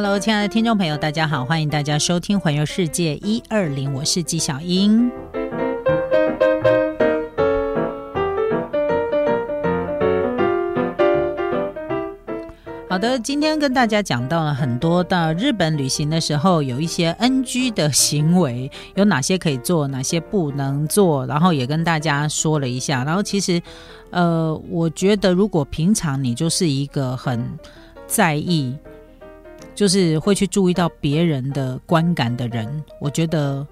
Hello，亲爱的听众朋友，大家好，欢迎大家收听《环游世界一二零》，我是纪小英。好的，今天跟大家讲到了很多到日本旅行的时候有一些 NG 的行为，有哪些可以做，哪些不能做，然后也跟大家说了一下。然后其实，呃，我觉得如果平常你就是一个很在意，就是会去注意到别人的观感的人，我觉得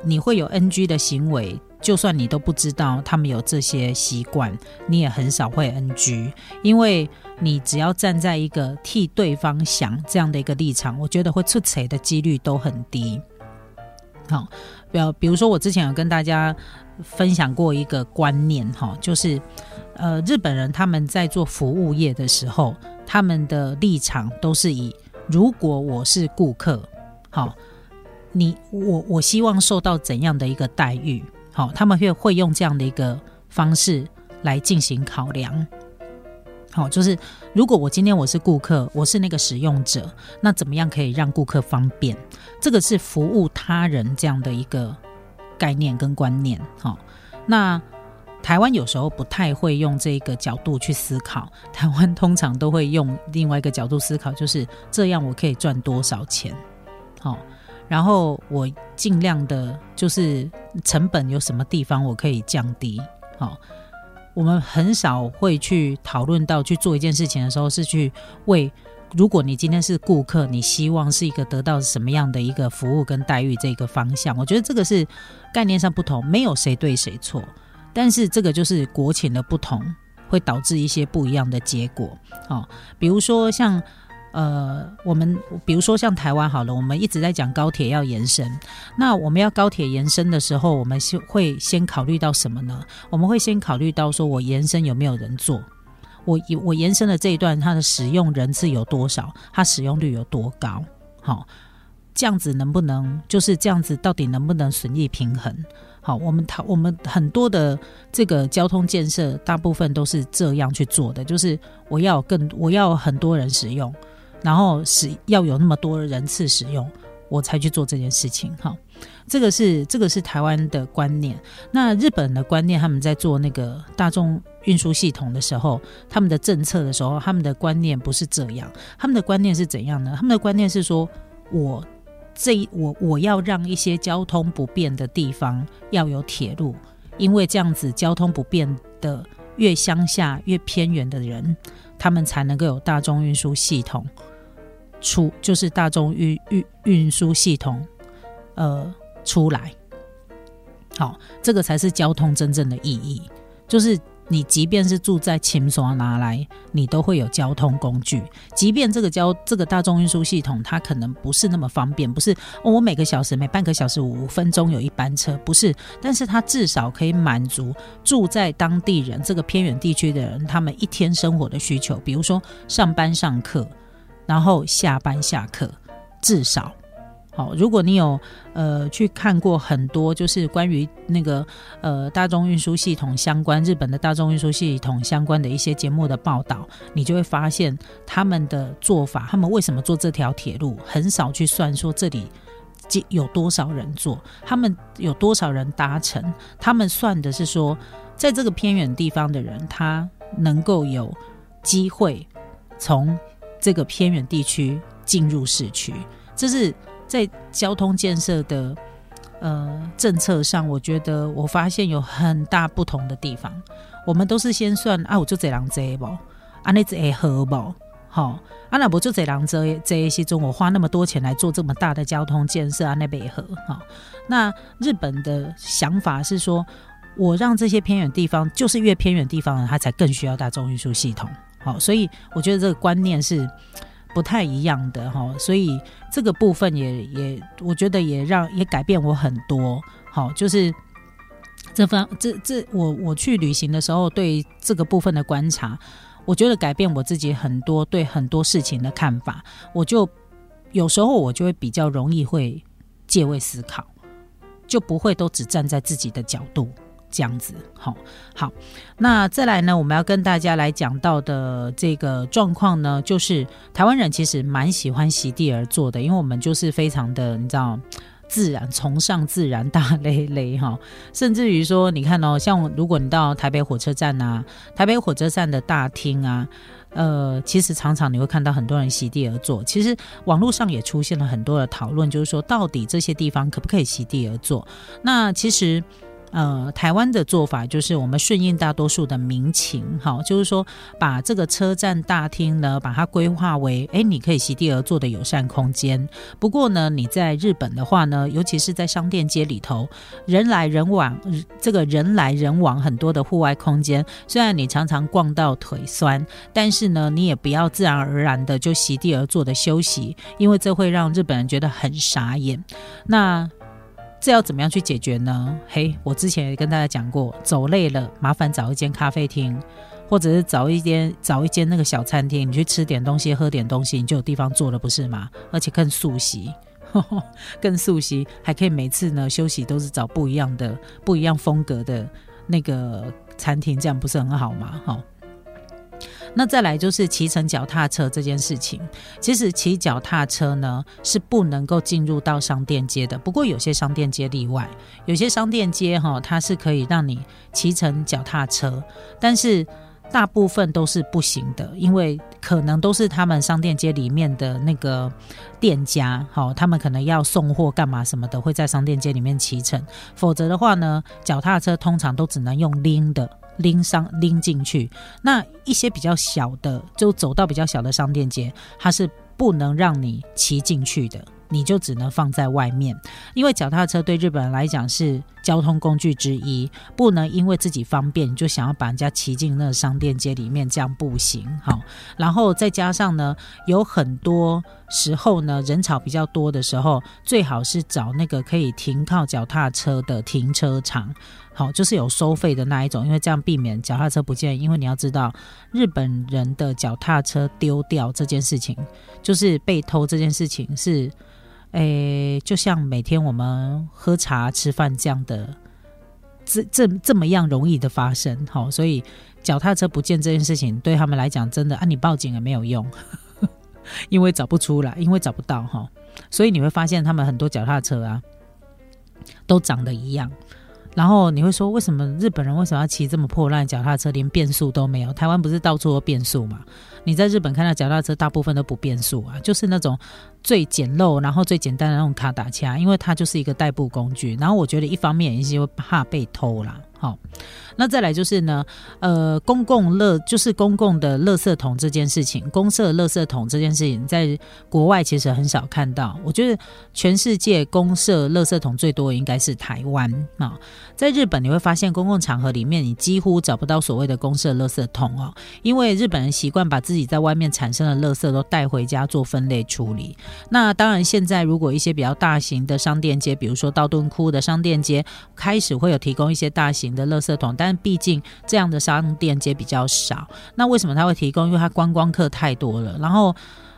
你会有 NG 的行为。就算你都不知道他们有这些习惯，你也很少会 NG，因为你只要站在一个替对方想这样的一个立场，我觉得会出错的几率都很低。好，比比如说我之前有跟大家分享过一个观念，哈，就是呃日本人他们在做服务业的时候，他们的立场都是以如果我是顾客，好，你我我希望受到怎样的一个待遇。好，他们会会用这样的一个方式来进行考量。好，就是如果我今天我是顾客，我是那个使用者，那怎么样可以让顾客方便？这个是服务他人这样的一个概念跟观念。好，那台湾有时候不太会用这个角度去思考，台湾通常都会用另外一个角度思考，就是这样我可以赚多少钱？好。然后我尽量的，就是成本有什么地方我可以降低。好，我们很少会去讨论到去做一件事情的时候，是去为如果你今天是顾客，你希望是一个得到什么样的一个服务跟待遇这个方向。我觉得这个是概念上不同，没有谁对谁错，但是这个就是国情的不同，会导致一些不一样的结果。好，比如说像。呃，我们比如说像台湾好了，我们一直在讲高铁要延伸。那我们要高铁延伸的时候，我们先会先考虑到什么呢？我们会先考虑到说，我延伸有没有人坐？我我延伸的这一段，它的使用人次有多少？它使用率有多高？好，这样子能不能就是这样子？到底能不能损益平衡？好，我们讨我们很多的这个交通建设，大部分都是这样去做的，就是我要更我要很多人使用。然后使要有那么多人次使用，我才去做这件事情。哈，这个是这个是台湾的观念。那日本的观念，他们在做那个大众运输系统的时候，他们的政策的时候，他们的观念不是这样。他们的观念是怎样呢？他们的观念是说，我这我我要让一些交通不便的地方要有铁路，因为这样子交通不便的越乡下越偏远的人，他们才能够有大众运输系统。出就是大众运运运输系统，呃，出来，好，这个才是交通真正的意义。就是你即便是住在秦所拿来，你都会有交通工具。即便这个交这个大众运输系统，它可能不是那么方便，不是我每个小时每半个小时五分钟有一班车，不是，但是它至少可以满足住在当地人这个偏远地区的人他们一天生活的需求，比如说上班上课。然后下班下课，至少如果你有呃去看过很多，就是关于那个呃大众运输系统相关日本的大众运输系统相关的一些节目的报道，你就会发现他们的做法，他们为什么做这条铁路，很少去算说这里有多少人坐，他们有多少人搭乘，他们算的是说，在这个偏远地方的人，他能够有机会从。这个偏远地区进入市区，这是在交通建设的呃政策上，我觉得我发现有很大不同的地方。我们都是先算啊，我就这辆车不，啊那这合不，好，啊那不就这辆车这一些中，我花那么多钱来做这么大的交通建设啊，那北河好。那日本的想法是说，我让这些偏远地方，就是越偏远地方，它才更需要大众运输系统。好，所以我觉得这个观念是不太一样的哈，所以这个部分也也，我觉得也让也改变我很多。好，就是这方这这我我去旅行的时候，对这个部分的观察，我觉得改变我自己很多对很多事情的看法。我就有时候我就会比较容易会借位思考，就不会都只站在自己的角度。这样子。好，好，那再来呢，我们要跟大家来讲到的这个状况呢，就是台湾人其实蛮喜欢席地而坐的，因为我们就是非常的，你知道。自然崇尚自然大 累累哈，甚至于说，你看哦，像如果你到台北火车站啊，台北火车站的大厅啊，呃，其实常常你会看到很多人席地而坐。其实网络上也出现了很多的讨论，就是说到底这些地方可不可以席地而坐？那其实。呃，台湾的做法就是我们顺应大多数的民情，哈，就是说把这个车站大厅呢，把它规划为，哎，你可以席地而坐的友善空间。不过呢，你在日本的话呢，尤其是在商店街里头，人来人往，这个人来人往很多的户外空间，虽然你常常逛到腿酸，但是呢，你也不要自然而然的就席地而坐的休息，因为这会让日本人觉得很傻眼。那这要怎么样去解决呢？嘿，我之前也跟大家讲过，走累了，麻烦找一间咖啡厅，或者是找一间找一间那个小餐厅，你去吃点东西，喝点东西，你就有地方坐了，不是吗？而且更熟悉，更熟悉，还可以每次呢休息都是找不一样的、不一样风格的那个餐厅，这样不是很好吗？哈。那再来就是骑乘脚踏车这件事情，其实骑脚踏车呢是不能够进入到商店街的。不过有些商店街例外，有些商店街哈它是可以让你骑乘脚踏车，但是大部分都是不行的，因为可能都是他们商店街里面的那个店家，好，他们可能要送货干嘛什么的，会在商店街里面骑乘，否则的话呢，脚踏车通常都只能用拎的。拎上拎进去，那一些比较小的，就走到比较小的商店街，它是不能让你骑进去的。你就只能放在外面，因为脚踏车对日本人来讲是交通工具之一，不能因为自己方便就想要把人家骑进那个商店街里面，这样不行。好，然后再加上呢，有很多时候呢，人潮比较多的时候，最好是找那个可以停靠脚踏车的停车场，好，就是有收费的那一种，因为这样避免脚踏车不见。因为你要知道，日本人的脚踏车丢掉这件事情，就是被偷这件事情是。诶，就像每天我们喝茶吃饭这样的，这这这么样容易的发生，好，所以脚踏车不见这件事情对他们来讲，真的啊，你报警也没有用，因为找不出来，因为找不到哈，所以你会发现他们很多脚踏车啊，都长得一样。然后你会说，为什么日本人为什么要骑这么破烂脚踏车，连变速都没有？台湾不是到处都变速嘛？你在日本看到脚踏车，大部分都不变速啊，就是那种最简陋，然后最简单的那种卡打卡，因为它就是一个代步工具。然后我觉得一方面也是怕被偷啦。好，那再来就是呢，呃，公共乐就是公共的垃圾桶这件事情，公社垃圾桶这件事情，在国外其实很少看到。我觉得全世界公社垃圾桶最多应该是台湾啊，在日本你会发现公共场合里面你几乎找不到所谓的公社垃圾桶哦，因为日本人习惯把自己在外面产生的垃圾都带回家做分类处理。那当然，现在如果一些比较大型的商店街，比如说道顿窟的商店街，开始会有提供一些大型。的垃圾桶，但毕竟这样的商店街比较少。那为什么他会提供？因为他观光客太多了，然后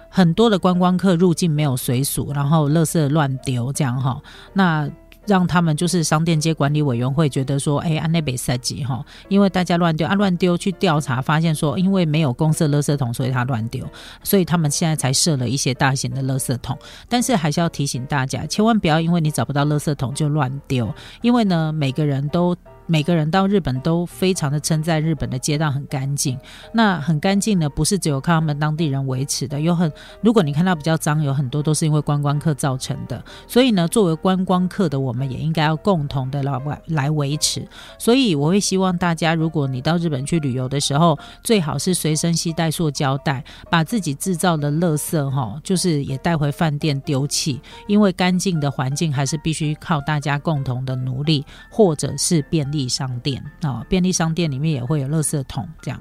很多的观光客入境没有随俗，然后垃圾乱丢，这样哈。那让他们就是商店街管理委员会觉得说，哎，安内北设计哈，因为大家乱丢啊，乱丢去调查发现说，因为没有公社垃圾桶，所以他乱丢，所以他们现在才设了一些大型的垃圾桶。但是还是要提醒大家，千万不要因为你找不到垃圾桶就乱丢，因为呢，每个人都。每个人到日本都非常的称赞日本的街道很干净。那很干净呢，不是只有靠他们当地人维持的，有很如果你看到比较脏，有很多都是因为观光客造成的。所以呢，作为观光客的我们也应该要共同的来来维持。所以我会希望大家，如果你到日本去旅游的时候，最好是随身携带塑胶袋，把自己制造的垃圾哈，就是也带回饭店丢弃。因为干净的环境还是必须靠大家共同的努力，或者是便利商店啊，便利商店里面也会有垃圾桶，这样。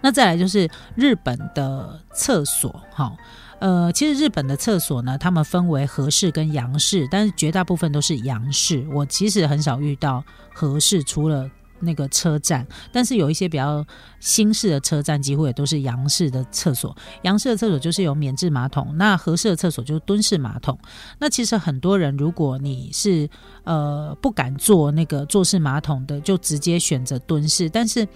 那再来就是日本的厕所，哈，呃，其实日本的厕所呢，他们分为和式跟洋式，但是绝大部分都是洋式。我其实很少遇到和式，除了那个车站，但是有一些比较新式的车站，几乎也都是洋式的厕所。洋式的厕所就是有免治马桶，那合适的厕所就是蹲式马桶。那其实很多人，如果你是呃不敢坐那个坐式马桶的，就直接选择蹲式，但是。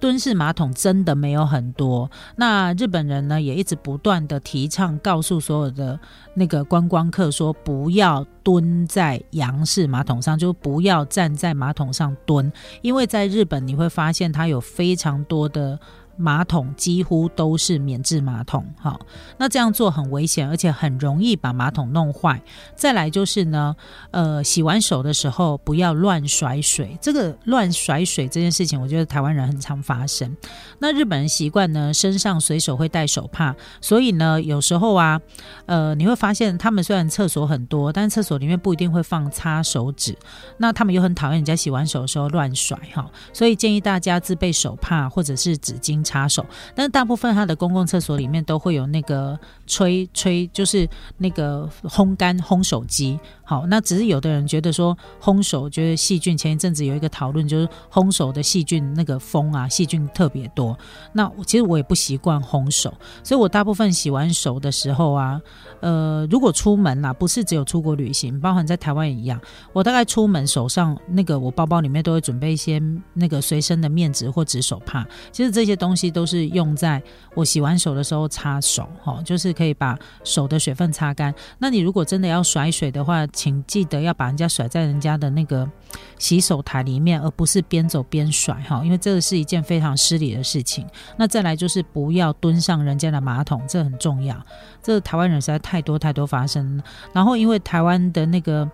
蹲式马桶真的没有很多，那日本人呢也一直不断的提倡，告诉所有的那个观光客说，不要蹲在洋式马桶上，就不要站在马桶上蹲，因为在日本你会发现它有非常多的。马桶几乎都是免治马桶，好，那这样做很危险，而且很容易把马桶弄坏。再来就是呢，呃，洗完手的时候不要乱甩水。这个乱甩水这件事情，我觉得台湾人很常发生。那日本人习惯呢，身上随手会带手帕，所以呢，有时候啊，呃，你会发现他们虽然厕所很多，但厕所里面不一定会放擦手纸。那他们又很讨厌人家洗完手的时候乱甩，哈，所以建议大家自备手帕或者是纸巾。插手，但是大部分它的公共厕所里面都会有那个吹吹，就是那个烘干烘手机。好，那只是有的人觉得说烘手，觉得细菌。前一阵子有一个讨论，就是烘手的细菌那个风啊，细菌特别多。那其实我也不习惯烘手，所以我大部分洗完手的时候啊，呃，如果出门啦，不是只有出国旅行，包含在台湾也一样，我大概出门手上那个我包包里面都会准备一些那个随身的面纸或纸手帕。其实这些东西都是用在我洗完手的时候擦手，哈，就是可以把手的水分擦干。那你如果真的要甩水的话，请记得要把人家甩在人家的那个洗手台里面，而不是边走边甩哈，因为这个是一件非常失礼的事情。那再来就是不要蹲上人家的马桶，这很重要。这台湾人实在太多太多发生。然后因为台湾的那个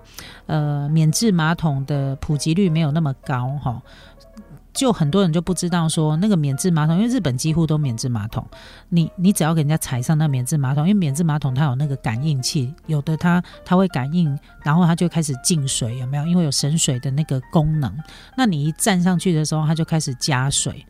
呃免治马桶的普及率没有那么高哈。就很多人就不知道说那个免治马桶，因为日本几乎都免治马桶，你你只要给人家踩上那免治马桶，因为免治马桶它有那个感应器，有的它它会感应，然后它就开始进水，有没有？因为有省水的那个功能，那你一站上去的时候，它就开始加水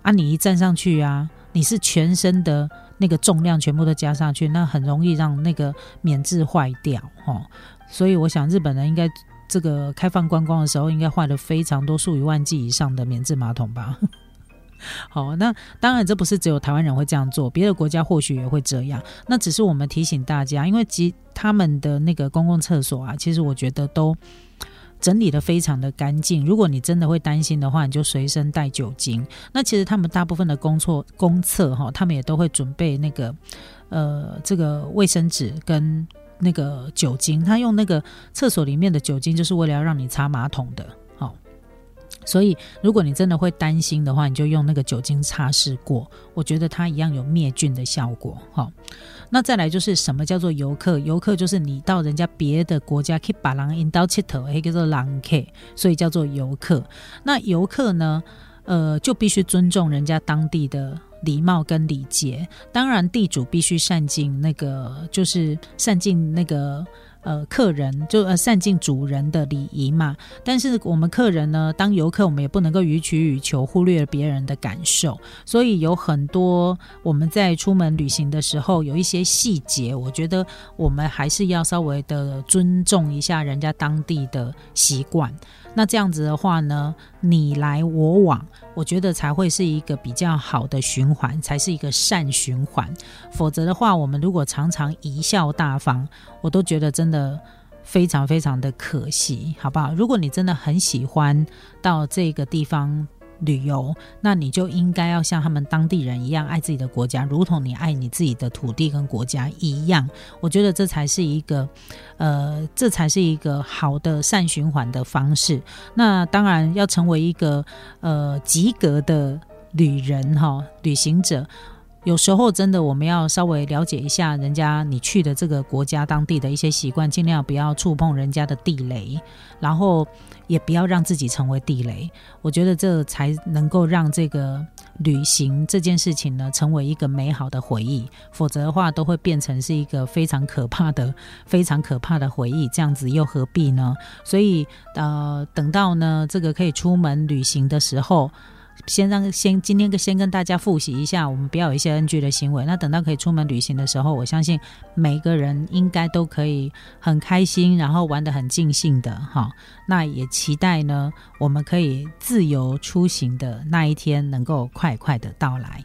啊！你一站上去啊，你是全身的那个重量全部都加上去，那很容易让那个免治坏掉哦。所以我想日本人应该。这个开放观光的时候，应该换了非常多数以万计以上的免治马桶吧？好，那当然这不是只有台湾人会这样做，别的国家或许也会这样。那只是我们提醒大家，因为其他们的那个公共厕所啊，其实我觉得都整理的非常的干净。如果你真的会担心的话，你就随身带酒精。那其实他们大部分的公厕公厕哈，他们也都会准备那个呃这个卫生纸跟。那个酒精，他用那个厕所里面的酒精，就是为了要让你擦马桶的，好。所以，如果你真的会担心的话，你就用那个酒精擦拭过，我觉得它一样有灭菌的效果，好。那再来就是什么叫做游客？游客就是你到人家别的国家去把狼引到切头，还叫做狼客，所以叫做游客。那游客呢，呃，就必须尊重人家当地的。礼貌跟礼节，当然地主必须善尽那个，就是善尽那个。呃，客人就呃善尽主人的礼仪嘛。但是我们客人呢，当游客，我们也不能够予取予求，忽略了别人的感受。所以有很多我们在出门旅行的时候，有一些细节，我觉得我们还是要稍微的尊重一下人家当地的习惯。那这样子的话呢，你来我往，我觉得才会是一个比较好的循环，才是一个善循环。否则的话，我们如果常常贻笑大方，我都觉得真的非常非常的可惜，好不好？如果你真的很喜欢到这个地方。旅游，那你就应该要像他们当地人一样爱自己的国家，如同你爱你自己的土地跟国家一样。我觉得这才是一个，呃，这才是一个好的善循环的方式。那当然要成为一个呃及格的旅人哈，旅行者。有时候真的，我们要稍微了解一下人家你去的这个国家当地的一些习惯，尽量不要触碰人家的地雷，然后也不要让自己成为地雷。我觉得这才能够让这个旅行这件事情呢，成为一个美好的回忆。否则的话，都会变成是一个非常可怕的、非常可怕的回忆。这样子又何必呢？所以，呃，等到呢这个可以出门旅行的时候。先让先今天先跟大家复习一下，我们不要有一些 NG 的行为。那等到可以出门旅行的时候，我相信每个人应该都可以很开心，然后玩得很尽兴的哈。那也期待呢，我们可以自由出行的那一天能够快快的到来。